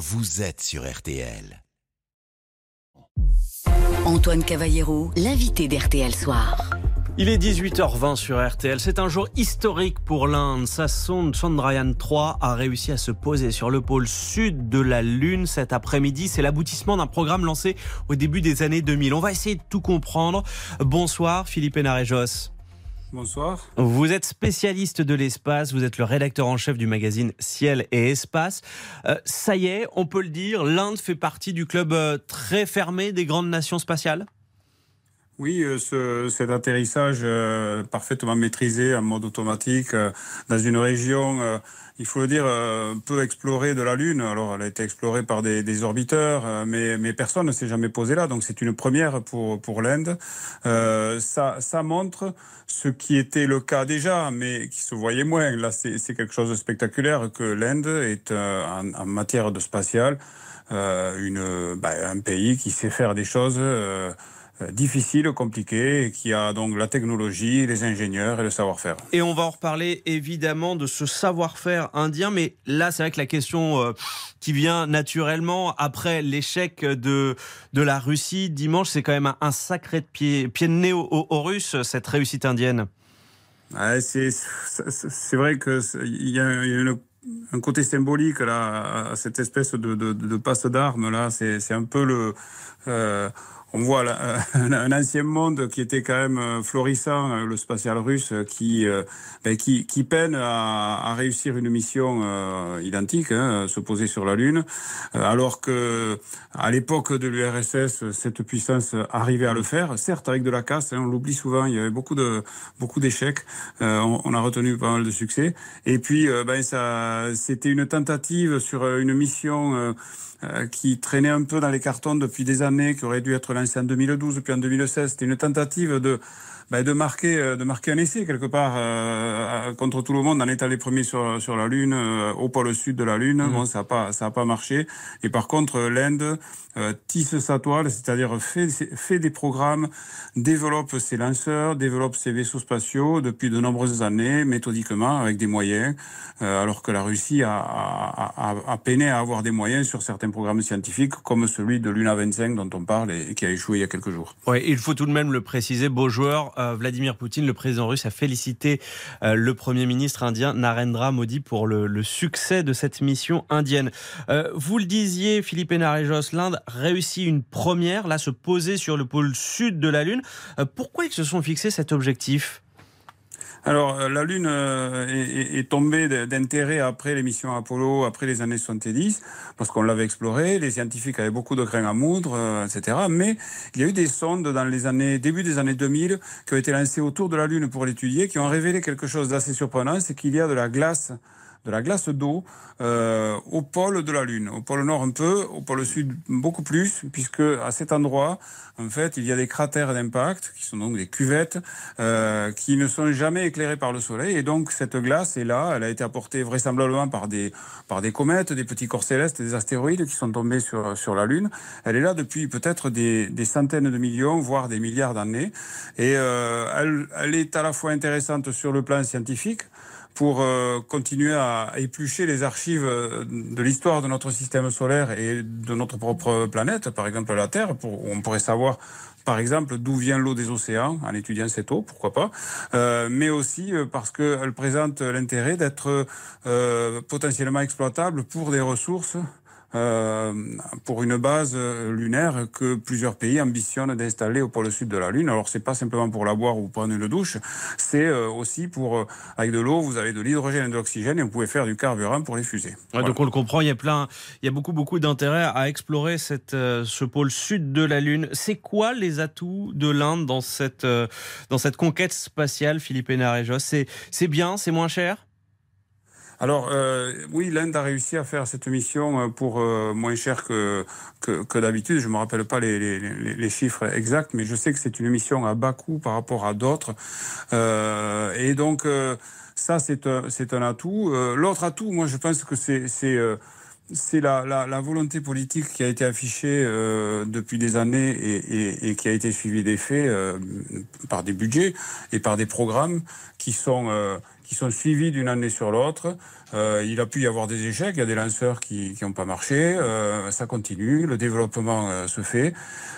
vous êtes sur RTL. Antoine Cavallero, l'invité d'RTL Soir. Il est 18h20 sur RTL. C'est un jour historique pour l'Inde. Sa sonde Chandrayaan 3 a réussi à se poser sur le pôle sud de la Lune cet après-midi. C'est l'aboutissement d'un programme lancé au début des années 2000. On va essayer de tout comprendre. Bonsoir Philippe Hénarejos. Bonsoir. Vous êtes spécialiste de l'espace, vous êtes le rédacteur en chef du magazine Ciel et Espace. Euh, ça y est, on peut le dire, l'Inde fait partie du club euh, très fermé des grandes nations spatiales? Oui, euh, ce, cet atterrissage parfaitement maîtrisé en mode automatique dans une région il faut le dire, euh, peu explorée de la Lune. Alors, elle a été explorée par des, orbiteurs, euh, mais, personne ne s'est jamais posé là. Donc, c'est une première pour, l'Inde. Euh, ça, montre ce qui était le cas déjà, mais qui se voyait moins. Là, c'est quelque chose de spectaculaire que l'Inde est euh, en, matière de spatial bah, un pays qui sait faire des choses euh, difficile, compliqué, et qui a donc la technologie, les ingénieurs et le savoir-faire. Et on va en reparler évidemment de ce savoir-faire indien, mais là c'est vrai que la question euh, qui vient naturellement après l'échec de, de la Russie dimanche, c'est quand même un, sacré pied, pied de nez aux, Russes, cette réussite indienne. Ouais, c'est vrai qu'il y a, y a un côté symbolique là, à cette espèce de, de, de passe d'armes là, c'est un peu le... Euh, on voit un ancien monde qui était quand même euh, florissant, euh, le spatial russe, qui, euh, ben, qui, qui, peine à, réussir une mission identique, hein, se poser sur la Lune, alors que à l'époque de l'URSS, cette puissance arrivait à le faire, certes avec de la casse, hein, on l'oublie souvent, il y avait beaucoup beaucoup d'échecs, on, a retenu pas mal de succès, et puis ben, c'était une tentative sur une mission qui traînait un peu dans les cartons depuis des années, qui aurait dû être lancé en 2012 puis en 2016. C'était une tentative de ben, de marquer euh, de marquer un essai quelque part euh, contre tout le monde en étant les premiers sur sur la lune euh, au pôle sud de la lune mmh. bon ça a pas ça a pas marché et par contre l'Inde euh, tisse sa toile c'est-à-dire fait fait des programmes développe ses lanceurs développe ses vaisseaux spatiaux depuis de nombreuses années méthodiquement avec des moyens alors que la Russie a, a, a, a, peiné à avoir des moyens sur certains programmes scientifiques comme celui de Luna 25 dont on parle et, et qui a échoué il y a quelques jours. Il faut tout de même le préciser beau joueur euh, Vladimir Poutine, le président russe, a félicité euh, le Premier ministre indien Narendra Modi pour le, succès de cette mission indienne. Euh, vous le disiez, Philippe Hénarejos, l'Inde réussit une première, là, se poser sur le pôle sud de la Lune. pourquoi ils se sont fixés cet objectif? Alors, euh, la Lune euh, est, est tombée d'intérêt après les missions Apollo, après les années 70, parce qu'on l'avait explorée, les scientifiques avaient beaucoup de grains à moudre, euh, etc. Mais il y a eu des sondes dans les années, début des années 2000, qui ont été lancées autour de la Lune pour l'étudier, qui ont révélé quelque chose d'assez surprenant, c'est qu'il y a de la glace de la glace d'eau euh, au pôle de la Lune, au pôle nord un peu, au pôle sud beaucoup plus, puisque à cet endroit, en fait, il y a des cratères d'impact, qui sont donc des cuvettes, euh, qui ne sont jamais éclairées par le Soleil, et donc cette glace est là, elle a été apportée vraisemblablement par des, par des comètes, des petits corps célestes, des astéroïdes qui sont tombés sur, sur la Lune. Elle est là depuis peut-être des, des centaines de millions, voire des milliards d'années, et euh, elle, elle est à la fois intéressante sur le plan scientifique, pour euh, continuer à, éplucher les archives euh, de l'histoire de notre système solaire et de notre propre planète, par exemple la Terre, pour, on pourrait savoir par exemple d'où vient l'eau des océans en étudiant cette eau, pourquoi pas, euh, mais aussi euh, parce qu'elle présente l'intérêt d'être potentiellement exploitable pour des ressources pour une base euh, lunaire que plusieurs pays ambitionnent d'installer au pôle sud de la Lune. Alors c'est pas simplement pour la boire ou prendre une douche, c'est euh, aussi pour avec de l'eau, vous avez de l'hydrogène et de l'oxygène et vous pouvez faire du carburant pour les fusées. voilà. Donc on le comprend, il y a plein, il y a beaucoup beaucoup d'intérêt à explorer cette ce pôle sud de la Lune. C'est quoi les atouts de l'Inde dans cette dans cette conquête spatiale, Philippe Hénarejos c'est bien, c'est moins cher? Alors euh, oui, l'Inde a réussi à faire cette mission euh, pour euh, moins cher que, que, d'habitude. Je me rappelle pas les, les, les, chiffres exacts, mais je sais que c'est une mission à bas coût par rapport à d'autres. Euh, et donc ça, c'est un, c'est un atout. L'autre atout, moi, je pense que c'est c'est la, la, volonté politique qui a été affichée euh, depuis des années et, et, qui a été suivie des faits euh, par des budgets et par des programmes qui sont, euh, qui sont suivis d'une année sur l'autre. il a pu y avoir des échecs, il y a des lanceurs qui n'ont pas marché, ça continue, le développement se fait.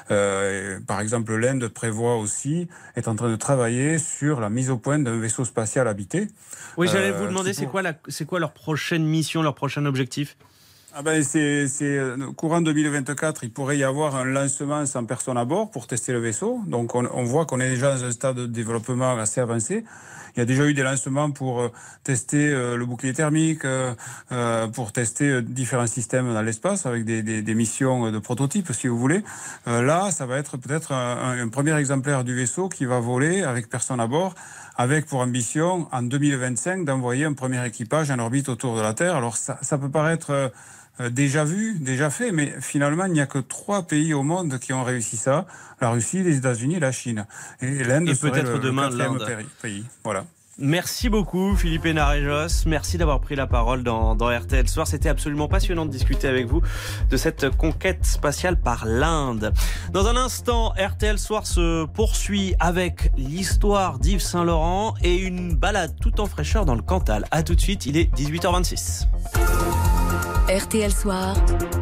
par exemple, l'Inde prévoit aussi, est en train de travailler sur la mise au point d'un vaisseau spatial habité. Oui, j'allais vous demander, c'est quoi, la, quoi leur prochaine mission, leur prochain objectif? Ah ben c'est, euh, courant 2024, il pourrait y avoir un lancement sans personne à bord pour tester le vaisseau. Donc on, on voit qu'on est déjà dans un stade de développement assez avancé. Il y a déjà eu des lancements pour euh, tester euh, le bouclier thermique, pour tester différents systèmes dans l'espace avec des, des, des, missions de prototypes, si vous voulez. Là, ça va être peut-être un, un, premier exemplaire du vaisseau qui va voler avec personne à bord, avec pour ambition en 2025 d'envoyer un premier équipage en orbite autour de la Terre. Alors ça, ça peut paraître déjà vu, déjà fait, mais finalement, il n'y a que trois pays au monde qui ont réussi ça la Russie, les États-Unis et la Chine. Et l'Inde peut-être demain l'Inde. Pays. Voilà. Merci beaucoup Philippe Hénarejos, merci d'avoir pris la parole dans, dans RTL Soir. C'était absolument passionnant de discuter avec vous de cette conquête spatiale par l'Inde. Dans un instant, RTL Soir se poursuit avec l'histoire d'Yves Saint-Laurent et une balade tout en fraîcheur dans le Cantal. A tout de suite, il est 18h26. RTL Soir.